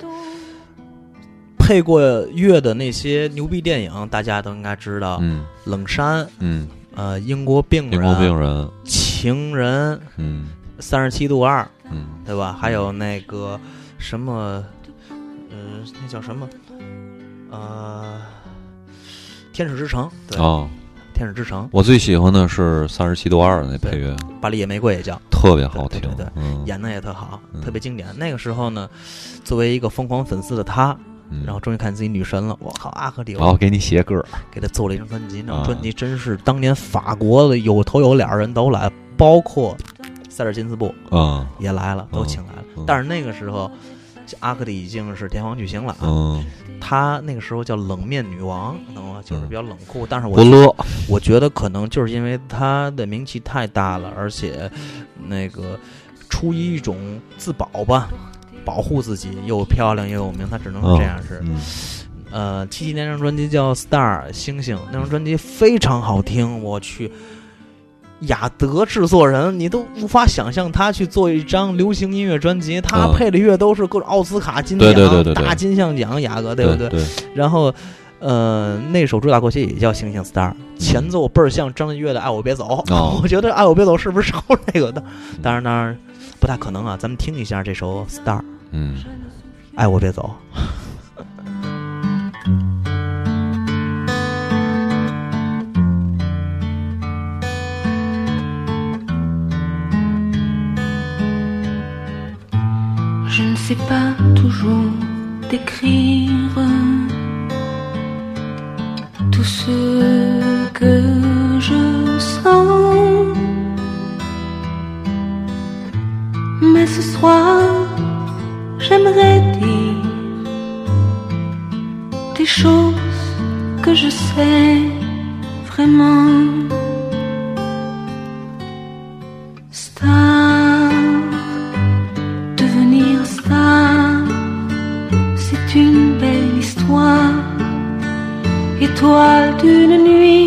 配过乐的那些牛逼电影，大家都应该知道，
嗯
冷山》
嗯，
呃，英国病人，
英国病人，
情人，
嗯
三十七度二，
嗯
对吧？还有那个什么，呃，那叫什么？呃，天使之城，对，
哦，
天使之城，
我最喜欢的是三十七度二那配乐，
巴黎野玫瑰也叫，
特别好听
对对对，
嗯，
演的也特好，
嗯
特别经典。那个时候呢，作为一个疯狂粉丝的他，
嗯
然后终于看自己女神了，我靠，阿克里，
然后给你写歌，
给他做了一张专辑，那张
啊
专辑真是当年法国的有头有脸的人都来，包括塞尔金斯布
啊
也来了，都请来了。
嗯
但是那个时候，阿克里已经是天皇巨星了啊。
嗯，
她那个时候叫冷面女王，懂吗？就是比较冷酷。但是我
不乐，
我觉得可能就是因为她的名气太大了，而且那个出于一种自保吧，保护自己，又漂亮又有名，她只能是这样式。
嗯
呃，七七年那张专辑叫《Star》星星，那张专辑非常好听，我去。雅德制作人，你都无法想象他去做一张流行音乐专辑，他
嗯
配的乐都是各种奥斯卡金奖、
对对对对对
大金像奖，雅阁对不
对
对？然后，呃，那首主打歌曲也叫《星星 Star》，前奏倍儿像张震岳的《爱我别走》
哦
我觉得《爱我别走》是不是抄这个的？当然，当然不太可能啊。咱们听一下这首《Star》，
嗯
爱我别走。
Ne sais pas toujours décrire tout ce que je sens. Mais ce soir, j'aimerais dire des choses que je sais vraiment. Étoile d'une nuit,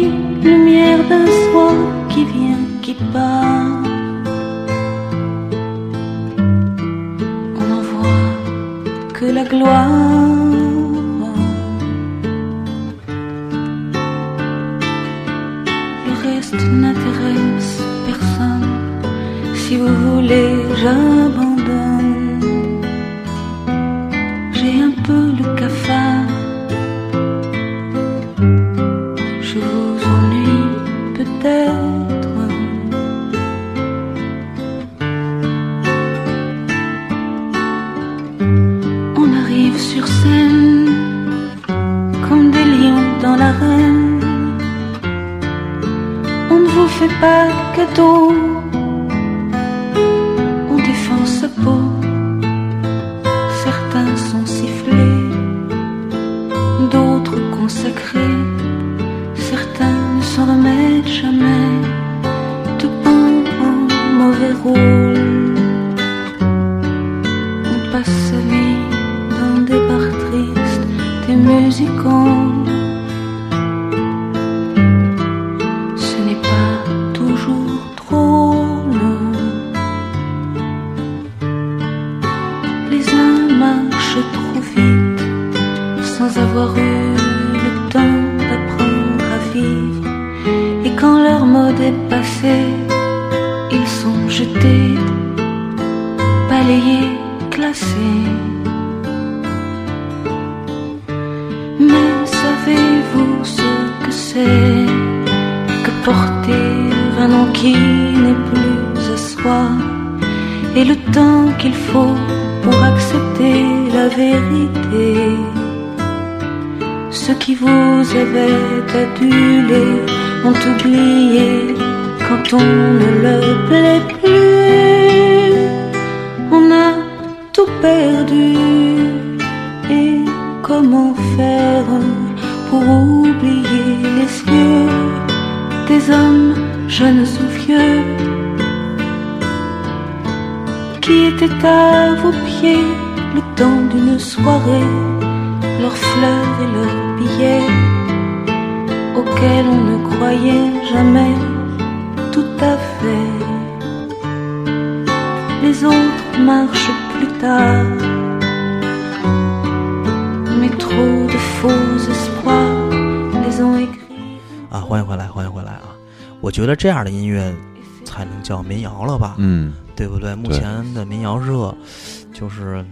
le
plaît plus. On a tout perdu. Et comment faire pour oublier les yeux des hommes jeunes ou vieux qui étaient à vos pieds le temps d'une soirée leurs fleurs et leurs billets auxquels on ne croyait jamais tout à fait. Les autres marchent plus tard, mais trop de faux espoirs les ont écrits.
啊，欢迎回来，欢迎回来啊！我觉得这样的音乐才能叫民谣了吧，
嗯
对不对？目前的民谣热，就是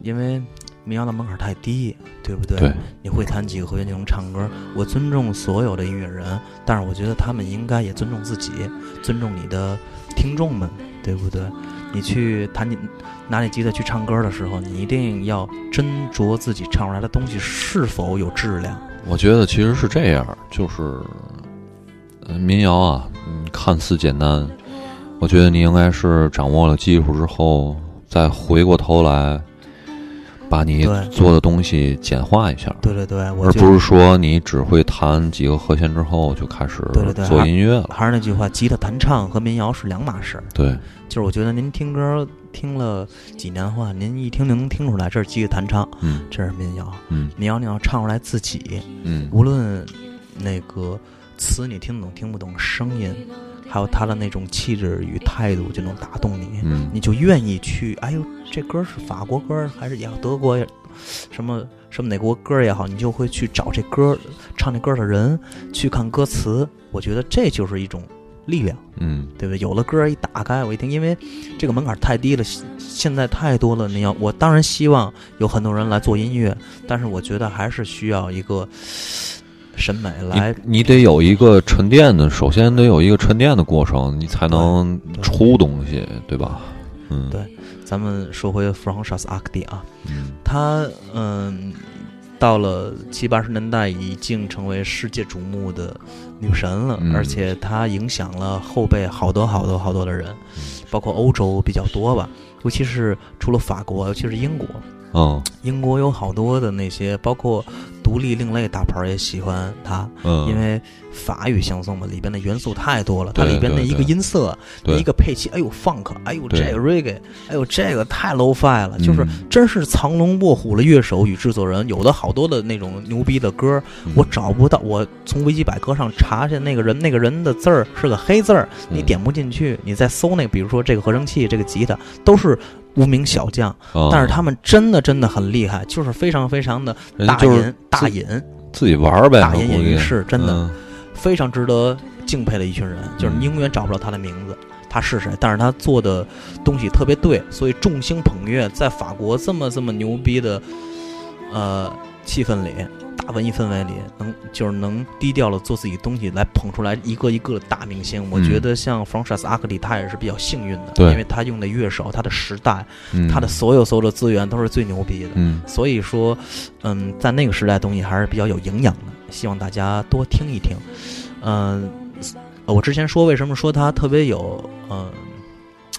因为民谣的门槛太低，对不对？
对，
你会弹几个和弦就能唱歌。我尊重所有的音乐人，但是我觉得他们应该也尊重自己，尊重你的听众们，对不对？你去弹你拿你吉他去唱歌的时候，你一定要斟酌自己唱出来的东西是否有质量。
我觉得其实是这样，就是，民谣啊，嗯，看似简单，我觉得你应该是掌握了技术之后，再回过头来，把你做的东西简化一下，
对对对，我
而
就
不是说你只会弹几个和弦之后就开始做音乐了。
还是那句话，吉他弹唱和民谣是两码事儿。
对，
就是我觉得您听歌听了几年话，您一听就能听出来，这是吉他弹唱，
嗯
这是民谣。
嗯
民谣你要唱出来自己，
嗯
无论那个词你听懂听不懂，声音，还有他的那种气质与态度，就能打动你，
嗯
你就愿意去。哎呦，这歌是法国歌还是也德国呀？什么什么哪国歌也好，你就会去找这歌唱这歌的人，去看歌词。我觉得这就是一种力量。
嗯
对不对？有了歌一打开，我一听，因为这个门槛太低了，现现在太多了。你要，我当然希望有很多人来做音乐，但是我觉得还是需要一个审美来
你你得有一个沉淀的，首先得有一个沉淀的过程，你才能出东西，对吧？嗯，
对咱们说回弗朗沙斯阿克蒂啊，
嗯。
他嗯，到了七八十年代已经成为世界瞩目的女神了，
嗯。
而且她影响了后辈好多好多好多的人，包括欧洲比较多吧，尤其是除了法国，尤其是英国，
嗯
英国有好多的那些，包括独立另类大牌儿也喜欢它，
嗯，
因为法语相送嘛，里边的元素太多了。它里边的一个音色，一个配器，哎呦 funk，哎呦这个 reggae，哎呦这个太 low fi 了，就是
嗯
真是藏龙卧虎的乐手与制作人。有的好多的那种牛逼的歌，
嗯
我找不到，我从维基百科上查下那个人，那个人的字儿是个黑字儿，你
嗯
点不进去。你再搜那个，比如说这个合成器、这个吉他，都是无名小将，
嗯
但是他们真的真的很厉害，就是非常非常的大隐大隐，
自己玩儿呗，
大隐隐于市，真的。
嗯。
非常值得敬佩的一群人，就是你
嗯
永远找不着他的名字，他是谁，但是他做的东西特别对，所以众星捧月，在法国这么这么牛逼的呃气氛里，大文艺氛围里，能就是能低调的做自己东西，来捧出来一个一个的大明星。我
嗯
觉得像 f r a n c i s 阿克里，他也是比较幸运的，因为他用的乐手，他的时代，
嗯
他的所有所有的资源都是最牛逼的。
嗯
所以说，嗯，在那个时代东西还是比较有营养的，希望大家多听一听。嗯、呃我之前说为什么说他特别有嗯、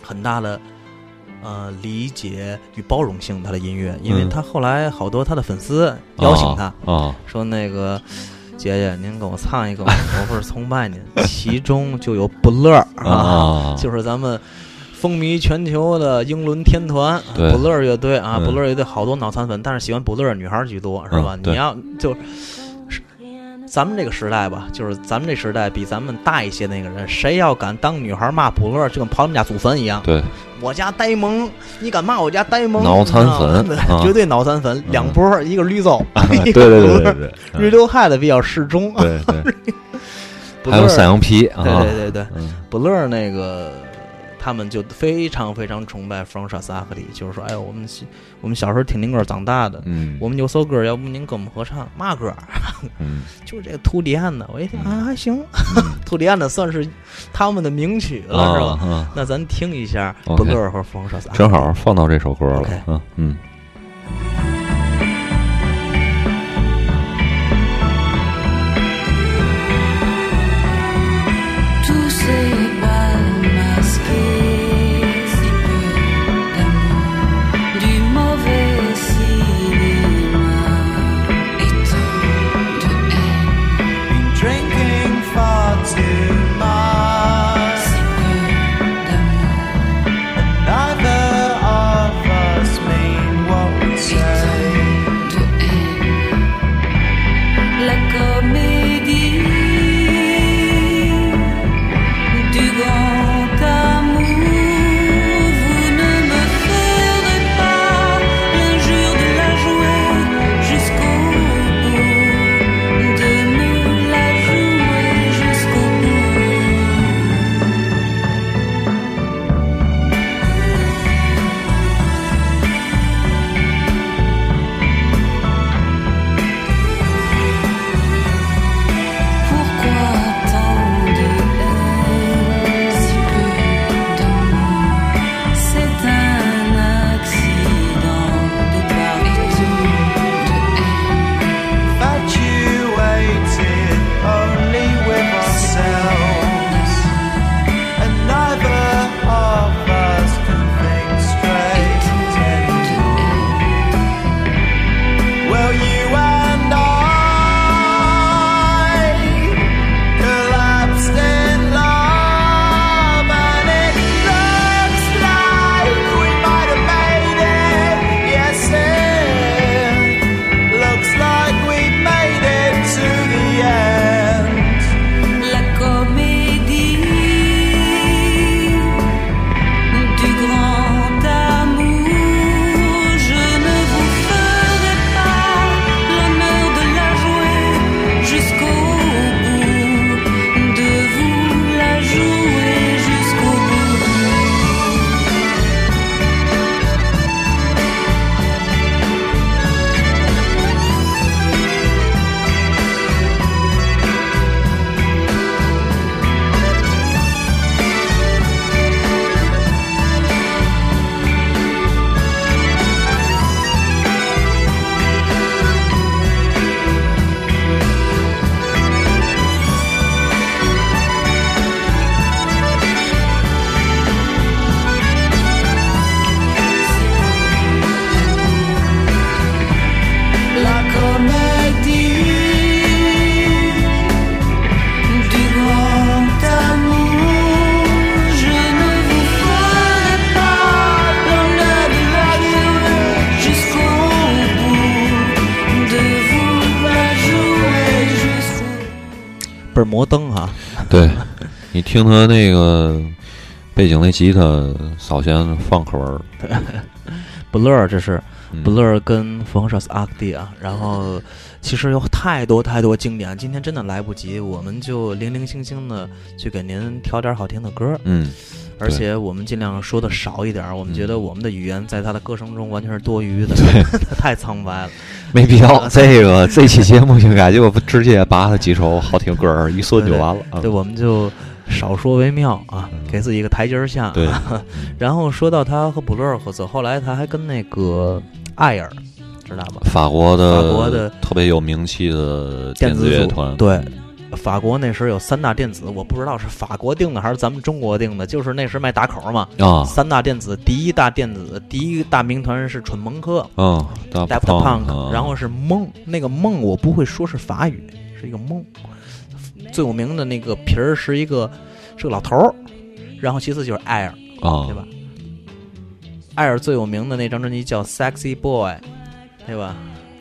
很大的呃理解与包容性，他的音乐，因为
嗯。
他后来好多他的粉丝邀请他、
啊。啊
说那个姐姐您给我唱一个，我不是崇拜您。其中就有不乐儿啊，
啊，
就是咱们风靡全球的英伦天团
对。
不乐儿乐队啊，
嗯。
不乐儿乐队好多脑残粉，但是喜欢不乐儿女孩居多，是吧？你要就是咱们这个时代吧，就是咱们这时代比咱们大一些那个人，谁要敢当女孩骂不乐，就跟刨他们家祖坟一样。
对，
我家呆萌，你敢骂我家呆萌？
脑残粉
绝对脑残粉，两波儿，一个绿洲，
对
一个
对对
绿豆害的比较适中。
对 还有三羊皮啊，
对对对对，
嗯
不乐儿那个，他们就非常非常崇拜弗朗沙斯阿克里，就是说，哎呦，我们喜我们小时候听您歌长大的，
嗯，
我们有首歌，要不您跟我们合唱嘛歌？
嗯。
就是这个图里安的，我一听
嗯。
啊，还行，
嗯。
图里安的算是他们的名曲了，是吧？那咱听一下乐儿和弗朗沙斯
正好放到这首歌了嗯嗯。听他那个背景那吉他，扫弦放克味儿。
不乐儿这是
嗯
不乐儿跟弗朗沙斯阿克蒂啊，然后其实有太多太多经典，今天真的来不及，我们就零零星星的去给您挑点好听的歌，
嗯，
而且我们尽量说的少一点儿，我们觉得我们的语言在他的歌声中完全是多余的，太苍白了。
没必要。这个这期节目应该就直接把他几首好听歌儿一顺就完了。啊
对，我们就少说为妙啊，
嗯
给自己一个台阶儿下。
对，
然后说到他和布勒尔合作，后来他还跟那个艾尔，知道吧？
法国的
法国的
特别有名气的
电子
乐团，
对
嗯
法国那时候有三大电子，我不知道是法国定的还是咱们中国定的，就是那时候卖打口嘛。
啊，
三大电子，第一大电子，第一大名团是蠢萌科
嗯，大
（Daft Punk），然后是梦，那个梦我不会说是法语，是一个梦。最有名的那个皮儿是一个是个老头儿，然后其次就是艾尔，
啊
对吧？艾尔最有名的那张专辑叫《Sexy Boy》，对吧？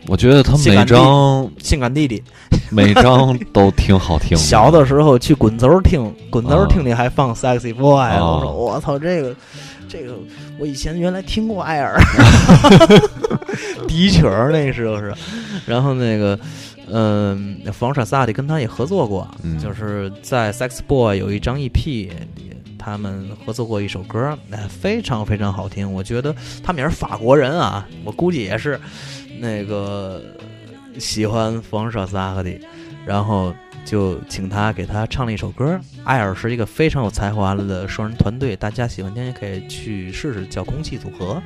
我觉得他每张
性感弟弟。
每张都挺好听。
小的时候去滚轴听，滚轴
啊
听里还放 Sexy Boy，、
啊
我说我操，这个这个我以前原来听过艾尔，第一曲儿那时候是，然后那个。嗯，房傻萨里跟他也合作过，
嗯
就是在 Sex Boy 有一张 EP 里，他们合作过一首歌，哎，非常非常好听。我觉得他们也是法国人啊，我估计也是那个喜欢房傻萨克的，然后就请他给他唱了一首歌。艾尔是一个非常有才华的双人团队，大家喜欢听也可以去试试，叫空气组合。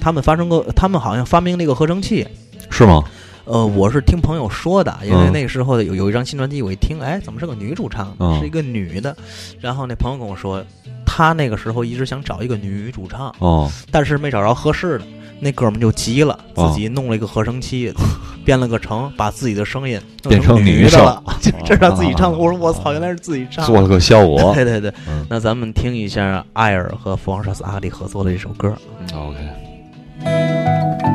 他们发生过，他们好像发明了一个合成器。
是吗？
呃，我是听朋友说的，因为
嗯
那个时候有有一张新专辑，我一听，哎，怎么是个女主唱？
嗯
是一个女的。然后那朋友跟我说，他那个时候一直想找一个女主唱，
哦，
但是没找着合适的。那哥们儿就急了，
哦
自己弄了一个合成器，编了个程，把自己的声音
变成女
女的
生
了，这让自己唱的。我说我操，原来是自己唱。
做了个效果。
对对对，
嗯
那咱们听一下艾尔和弗朗沙斯阿里合作的这首歌。
OK。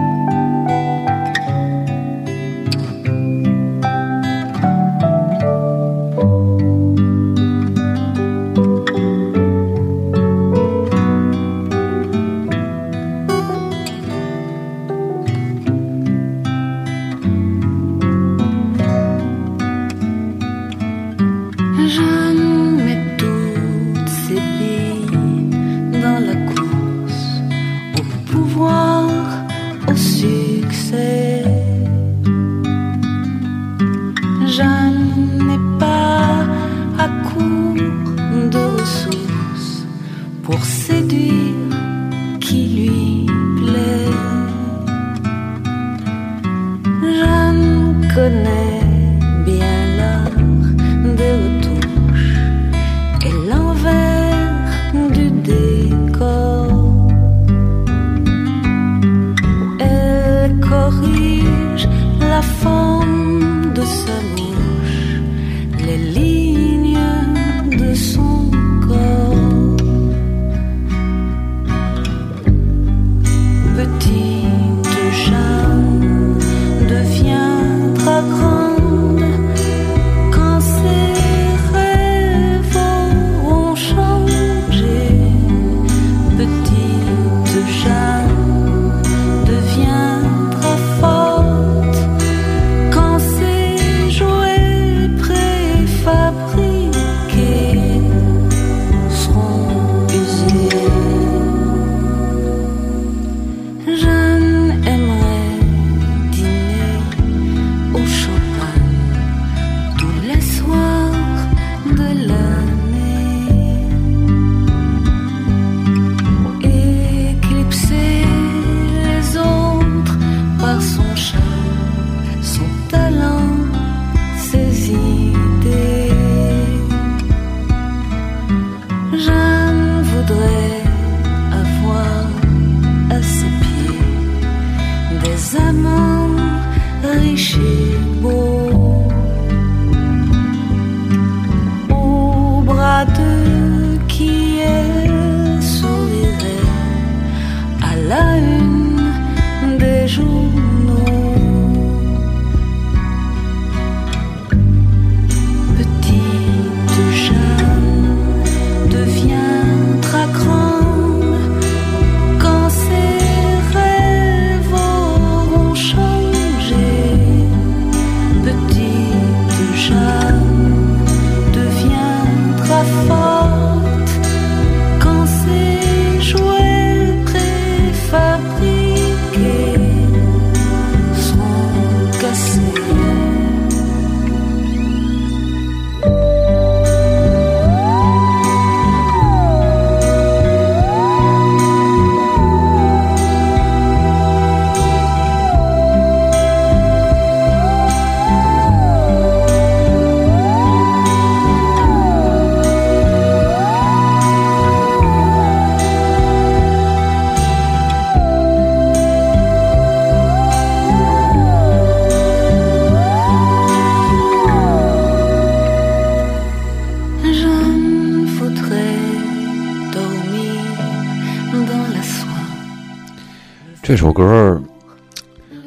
这首歌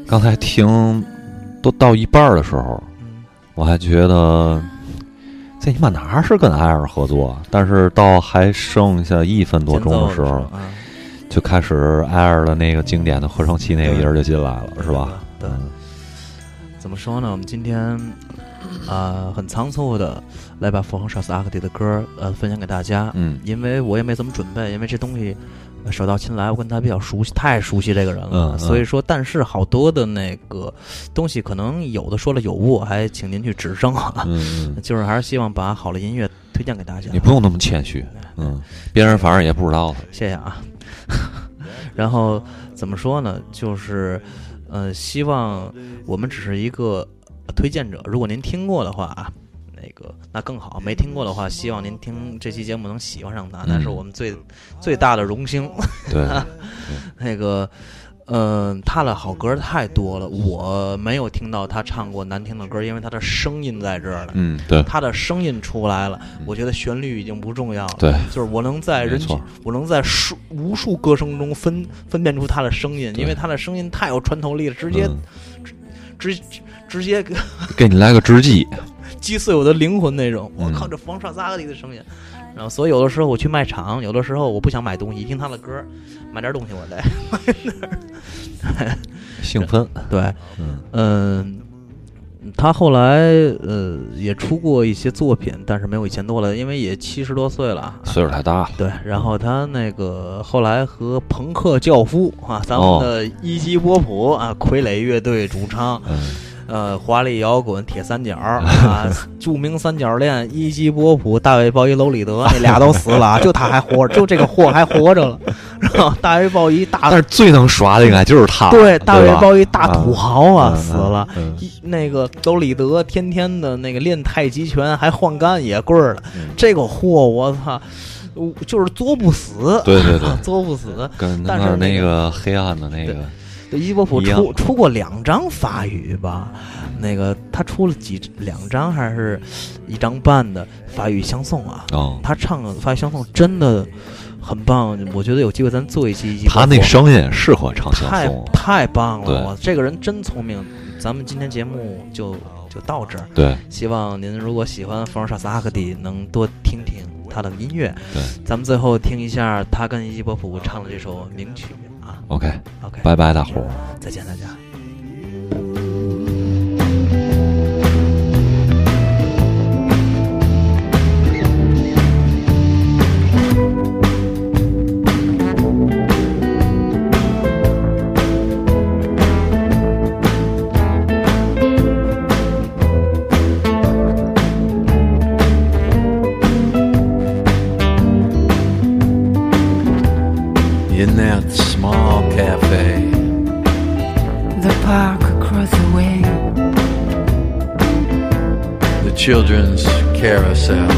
刚才听都到一半儿的时候，
嗯
我还觉得这你妈哪是跟艾尔合作？但是到还剩下一分多钟的时候，
啊，
就开始艾尔的那个经典的合成器那个音儿就进来了，是吧？
对，
嗯
怎么说呢？我们今天啊、很仓促的来把佛恒杀死阿克蒂的歌呃分享给大家，
嗯
因为我也没怎么准备，因为这东西呃手到擒来，我跟他比较熟悉，太熟悉这个人了，所以说，但是好多的那个东西可能有的说了有误，还请您去指正啊。
嗯嗯，
就是还是希望把好的音乐推荐给大家。
你不用那么谦虚，嗯，别人反正也不知道的。
谢谢啊。然后怎么说呢？就是，呃，希望我们只是一个呃推荐者。如果您听过的话啊，那个那更好；没听过的话，希望您听这期节目能喜欢上它，那是我们最最大的荣幸。
对，
那个，嗯、他的好歌太多了，我没有听到他唱过难听的歌，因为他的声音在这儿了。
嗯，对。
他的声音出来了，我觉得旋律已经不重要了。
对，
就是我能在人群，我能在数无数歌声中分分辨出他的声音，因为他的声音太有穿透力了，直接、
嗯。
直直接
给你来个直击，
击碎我的灵魂那种。我
嗯
靠，这冯绍扎克里的声音。然后，所以有的时候我去卖场，有的时候我不想买东西，一听他的歌，买点东西我得。
兴奋，
对，
嗯
嗯，他后来呃也出过一些作品，但是没有以前多了，因为也七十多岁了啊。
岁数太大了，
对，然后他那个后来和朋克教父啊，咱们
哦
的伊基波普啊，傀儡乐队主唱，
嗯，
呃，华丽摇滚铁三角啊，著名三角恋伊基波普、大卫鲍伊、楼里德那俩都死了啊，就他还活着，就这个货还活着了。然后大卫鲍伊大
但是最能耍的应该就是他，
对大卫鲍伊大土豪啊
嗯
死了。
嗯
一那个楼里德天天的那个练太极拳，还换干野棍儿了，
嗯
这个货我操，我就是作不死，
对对对
作不死。
跟
但是那
那个黑暗的那个，
对伊波普出出过两张法语吧，那个他出了几两张还是一张半的法语相送啊？
哦，
他唱的法语相送真的很棒，我觉得有机会咱做一期。
他那声音适合唱相
太
送，
太棒了，我这个人真聪明。咱们今天节目就就到这儿，
对
希望您如果喜欢冯尔萨斯阿克蒂，能多听听他的音乐。
对
咱们最后听一下他跟伊波普唱的这首名曲啊。，OK，OK，
拜拜，大伙儿。
再见大家。
myself